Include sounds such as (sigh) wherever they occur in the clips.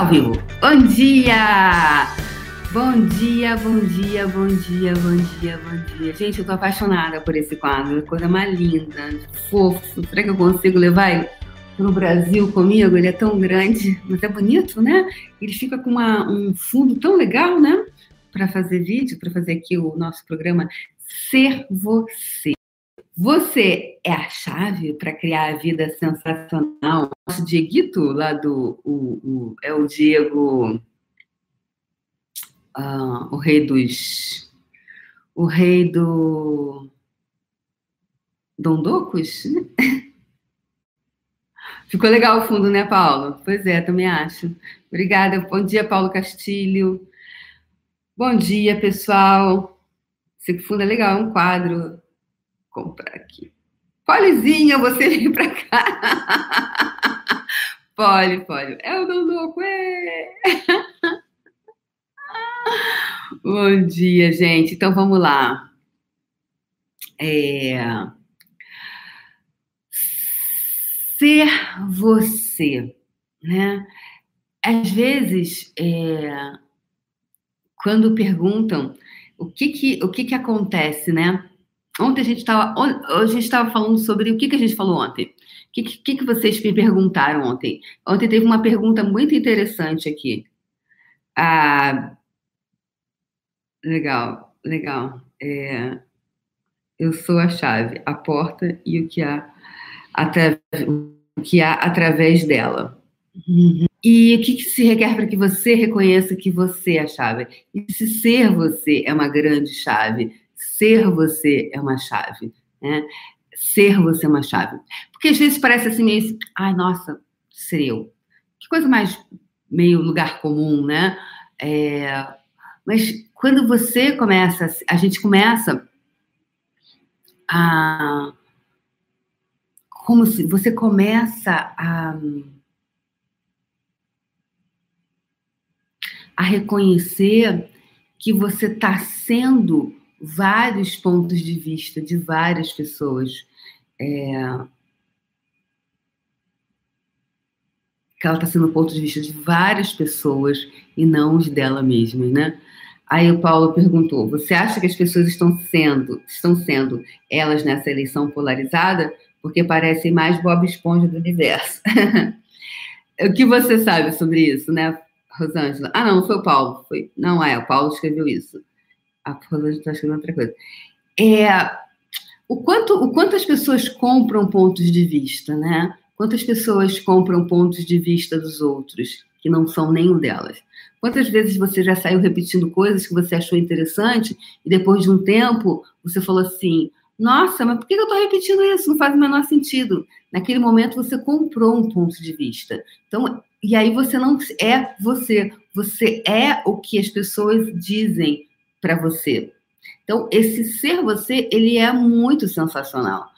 Ao vivo. Bom dia! Bom dia, bom dia, bom dia, bom dia, bom dia. Gente, eu tô apaixonada por esse quadro, coisa mais linda, fofo. Será que eu consigo levar ele pro Brasil comigo? Ele é tão grande, mas é bonito, né? Ele fica com uma, um fundo tão legal, né? Para fazer vídeo, para fazer aqui o nosso programa Ser Você. Você é a chave para criar a vida sensacional. Nosso Dieguito, lá do. O, o, é o Diego. Uh, o rei dos. O rei do. Dondocos? (laughs) Ficou legal o fundo, né, Paulo? Pois é, também acho. Obrigada. Bom dia, Paulo Castilho. Bom dia, pessoal. Esse fundo é legal, é um quadro comprar aqui. Polizinha, você vem para cá. (laughs) Poli, Poli. É o Dondô, é. (laughs) Bom dia, gente. Então vamos lá. É... Ser você, né? Às vezes, é... quando perguntam o que que, o que que acontece, né? Ontem a gente estava a gente estava falando sobre o que, que a gente falou ontem. O que, que, que vocês me perguntaram ontem? Ontem teve uma pergunta muito interessante aqui. Ah, legal, legal. É, eu sou a chave, a porta e o que há, atra, o que há através dela. E o que, que se requer para que você reconheça que você é a chave? E se ser você é uma grande chave, ser você é uma chave, né? Ser você é uma chave. Porque às vezes parece assim meio, ai, nossa, ser eu. Que coisa mais meio lugar comum, né? É, mas quando você começa, a gente começa a como se você começa a a reconhecer que você está sendo vários pontos de vista de várias pessoas. É... Que ela está sendo ponto de vista de várias pessoas e não os dela mesma, né? Aí o Paulo perguntou: você acha que as pessoas estão sendo, estão sendo elas nessa eleição polarizada? Porque parecem mais Bob Esponja do universo. (laughs) o que você sabe sobre isso, né, Rosângela? Ah, não, foi o Paulo. Foi... Não é, o Paulo escreveu isso a Rosângela está escrevendo outra coisa. É, o, quanto, o quanto as pessoas compram pontos de vista, né? Quantas pessoas compram pontos de vista dos outros, que não são nenhum delas? Quantas vezes você já saiu repetindo coisas que você achou interessante e depois de um tempo você falou assim: nossa, mas por que eu estou repetindo isso? Não faz o menor sentido. Naquele momento você comprou um ponto de vista. Então, e aí você não é você, você é o que as pessoas dizem para você. Então, esse ser você, ele é muito sensacional.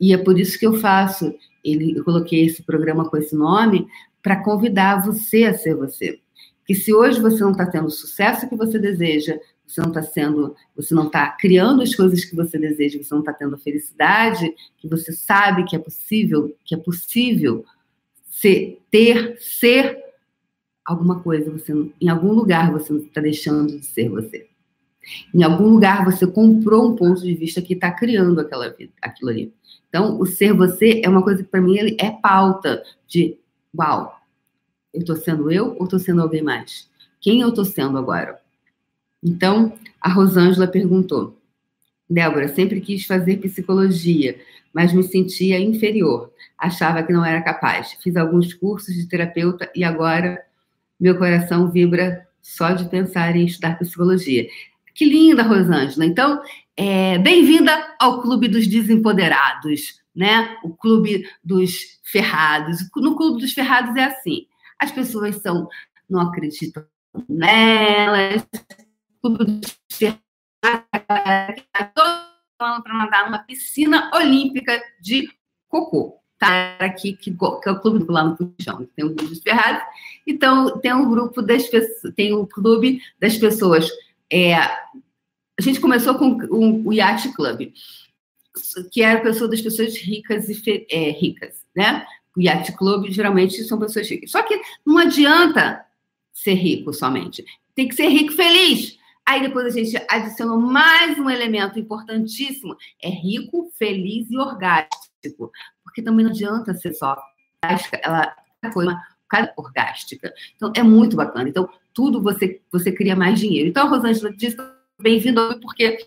E é por isso que eu faço, ele, eu coloquei esse programa com esse nome, para convidar você a ser você. Que se hoje você não está tendo o sucesso que você deseja, você não está sendo, você não está criando as coisas que você deseja, você não está tendo a felicidade que você sabe que é possível, que é possível ser, ter, ser alguma coisa, você, em algum lugar você está deixando de ser você. Em algum lugar você comprou um ponto de vista que está criando aquela vida, aquilo ali. Então, o ser você é uma coisa que para mim ele é pauta de uau, eu estou sendo eu ou estou sendo alguém mais? Quem eu estou sendo agora? Então, a Rosângela perguntou: Débora, sempre quis fazer psicologia, mas me sentia inferior. Achava que não era capaz. Fiz alguns cursos de terapeuta e agora meu coração vibra só de pensar em estudar psicologia. Que linda, Rosângela. Então, é, bem-vinda ao Clube dos Desempoderados, né? O Clube dos Ferrados. No Clube dos Ferrados é assim: as pessoas são, não acreditam nelas, o Clube dos Ferrados para mandar numa piscina olímpica de cocô. Tá aqui, que, que é o clube lá no Puxão, tem o Clube dos Ferrados, então tem um grupo das pessoas, tem o clube das pessoas é, a gente começou com o, o Yacht Club, que era pessoa das pessoas ricas e é, ricas, né? O Yacht Club geralmente são pessoas ricas. Só que não adianta ser rico somente. Tem que ser rico feliz. Aí depois a gente adicionou mais um elemento importantíssimo: é rico, feliz e orgástico. Porque também não adianta ser só ela foi uma orgástica. Então é muito bacana. Então tudo você você cria mais dinheiro. Então a Rosângela disse bem-vindo porque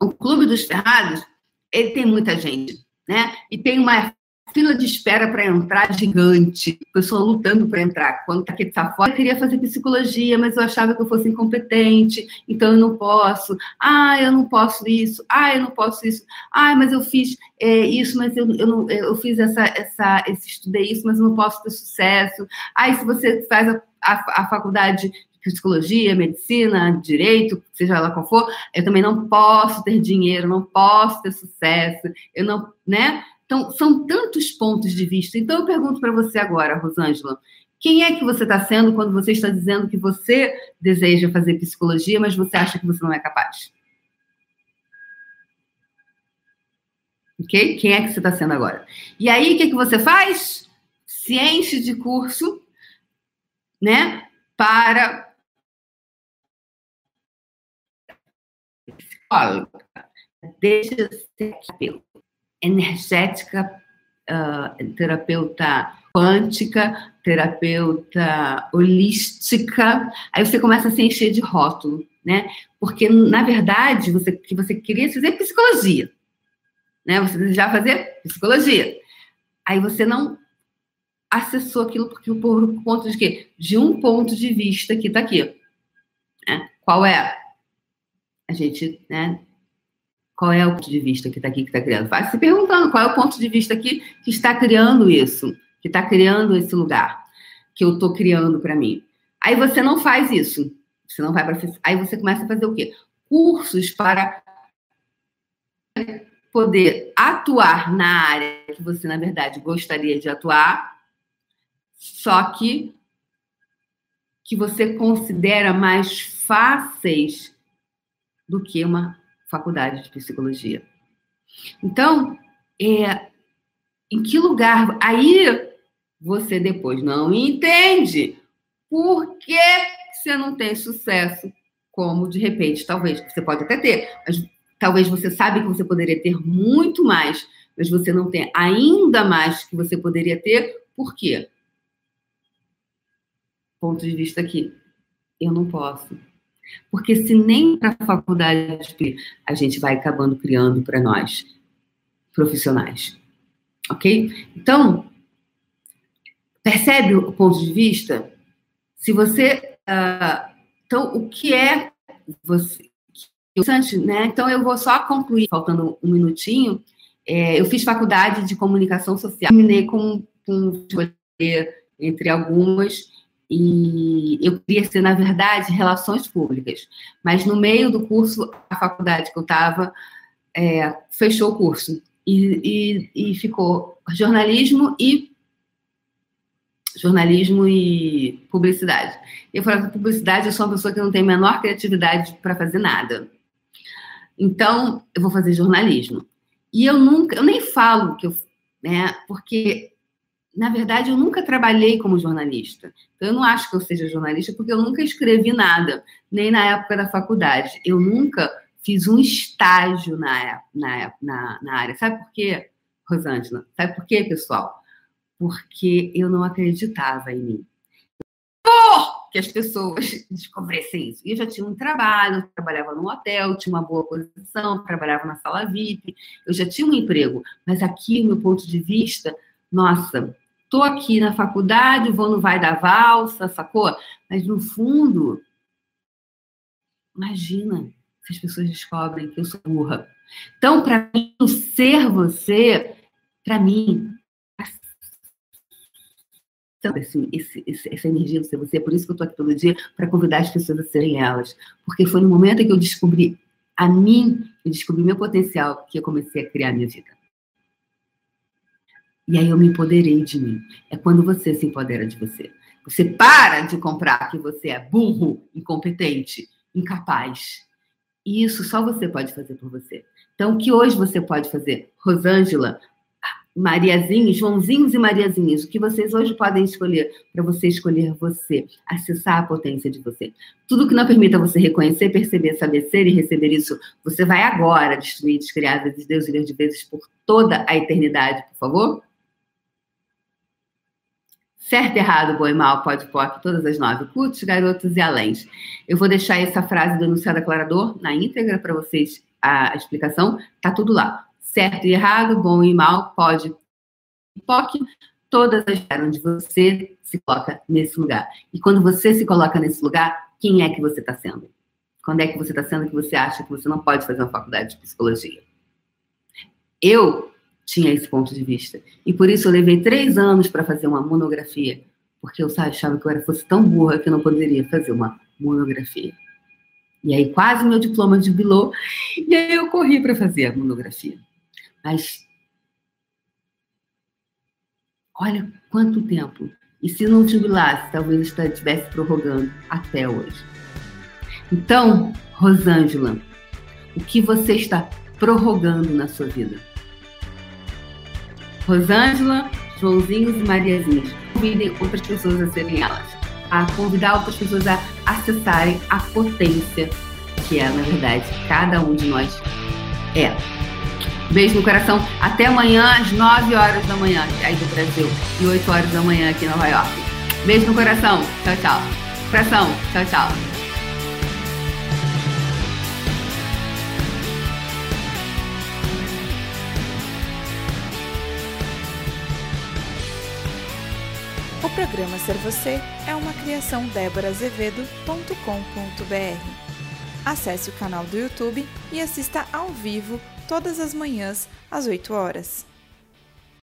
o Clube dos Ferrados ele tem muita gente, né? E tem uma fila de espera para entrar gigante, pessoa lutando para entrar. Quando tá aqui tá fora, eu queria fazer psicologia, mas eu achava que eu fosse incompetente, então eu não posso. Ah, eu não posso isso. Ah, eu não posso isso. Ah, mas eu fiz é, isso, mas eu, eu, não, eu fiz essa, essa, esse estudei isso, mas eu não posso ter sucesso. Ah, se você faz a, a, a faculdade psicologia, medicina, direito, seja lá qual for, eu também não posso ter dinheiro, não posso ter sucesso, eu não, né? Então, são tantos pontos de vista. Então, eu pergunto para você agora, Rosângela, quem é que você está sendo quando você está dizendo que você deseja fazer psicologia, mas você acha que você não é capaz? Ok? Quem é que você está sendo agora? E aí, o que, que você faz? Se enche de curso, né? Para psicóloga. Deixa ser terapeuta energética, uh, terapeuta quântica, terapeuta holística. Aí você começa a se encher de rótulo, né? Porque, na verdade, você, que você queria fazer psicologia. Né? Você desejava fazer psicologia. Aí você não acessou aquilo porque por ponto de quê? De um ponto de vista que está aqui. Né? Qual é? A gente né, qual é o ponto de vista que está aqui, que está criando? Vai se perguntando qual é o ponto de vista aqui que está criando isso, que está criando esse lugar que eu estou criando para mim. Aí você não faz isso. Você não vai para. Aí você começa a fazer o quê? Cursos para poder atuar na área que você, na verdade, gostaria de atuar, só que que você considera mais fáceis do que uma faculdade de psicologia. Então, é, em que lugar? Aí você depois não entende por que você não tem sucesso, como de repente, talvez, você pode até ter, mas talvez você sabe que você poderia ter muito mais, mas você não tem ainda mais que você poderia ter, por quê? Ponto de vista aqui. Eu não posso. Porque se nem para a faculdade a gente vai acabando criando para nós, profissionais. Ok? Então, percebe o ponto de vista? Se você. Uh, então, o que é você. Né? Então, eu vou só concluir, faltando um minutinho. É, eu fiz faculdade de comunicação social, terminei com, com entre algumas, e eu queria ser, na verdade, relações públicas. Mas no meio do curso, a faculdade que eu estava é, fechou o curso e, e, e, ficou jornalismo e jornalismo e publicidade. Eu falei que publicidade eu sou uma pessoa que não tem a menor criatividade para fazer nada. Então, eu vou fazer jornalismo. E eu nunca, eu nem falo que eu, né, porque na verdade, eu nunca trabalhei como jornalista. Eu não acho que eu seja jornalista porque eu nunca escrevi nada, nem na época da faculdade. Eu nunca fiz um estágio na, na, na, na área. Sabe por quê, Rosângela? Sabe por quê, pessoal? Porque eu não acreditava em mim. Por que as pessoas (laughs) descobrissem isso. E eu já tinha um trabalho, trabalhava num hotel, tinha uma boa posição, trabalhava na sala VIP, eu já tinha um emprego. Mas aqui, no meu ponto de vista, nossa, tô aqui na faculdade, vou no vai da valsa, sacou? Mas no fundo, imagina se as pessoas descobrem que eu sou burra. Então, para mim, o ser você, para mim, esse, esse, essa energia do ser você, é por isso que eu estou aqui todo dia, para convidar as pessoas a serem elas. Porque foi no momento em que eu descobri a mim, eu descobri meu potencial, que eu comecei a criar a minha vida. E aí eu me empoderei de mim. É quando você se empodera de você. Você para de comprar que você é burro, incompetente, incapaz. E isso só você pode fazer por você. Então, o que hoje você pode fazer? Rosângela, Mariazinhos, Joãozinhos e Mariazinhas, o que vocês hoje podem escolher para você escolher você, acessar a potência de você. Tudo que não permita você reconhecer, perceber, saber ser e receber isso, você vai agora destruir, descriar vezes Deus e de vezes por toda a eternidade, por favor? Certo, errado, bom e mal, pode, pop, todas as nove, cultos, garotos e além. Eu vou deixar essa frase do enunciado aclarador na íntegra para vocês, a explicação, tá tudo lá certo e errado, bom e mal, pode e POC, todas as onde você se coloca nesse lugar. E quando você se coloca nesse lugar, quem é que você está sendo? Quando é que você está sendo que você acha que você não pode fazer uma faculdade de psicologia? Eu tinha esse ponto de vista. E por isso eu levei três anos para fazer uma monografia. Porque eu achava que eu era, fosse tão burra que eu não poderia fazer uma monografia. E aí quase meu diploma jubilou. E aí eu corri para fazer a monografia. Mas olha quanto tempo. E se não jubilasse, talvez estivesse prorrogando até hoje. Então, Rosângela, o que você está prorrogando na sua vida? Rosângela, Joãozinhos e Mariazinhas, convidem outras pessoas a serem elas, a convidar outras pessoas a acessarem a potência que é, na verdade, cada um de nós é. Beijo no coração. Até amanhã, às 9 horas da manhã, aí do Brasil, e 8 horas da manhã aqui em Nova York. Beijo no coração. Tchau, tchau. Coração. Tchau, tchau. Programa Ser Você é uma criação déborazevedo.com.br. Acesse o canal do YouTube e assista ao vivo todas as manhãs às 8 horas.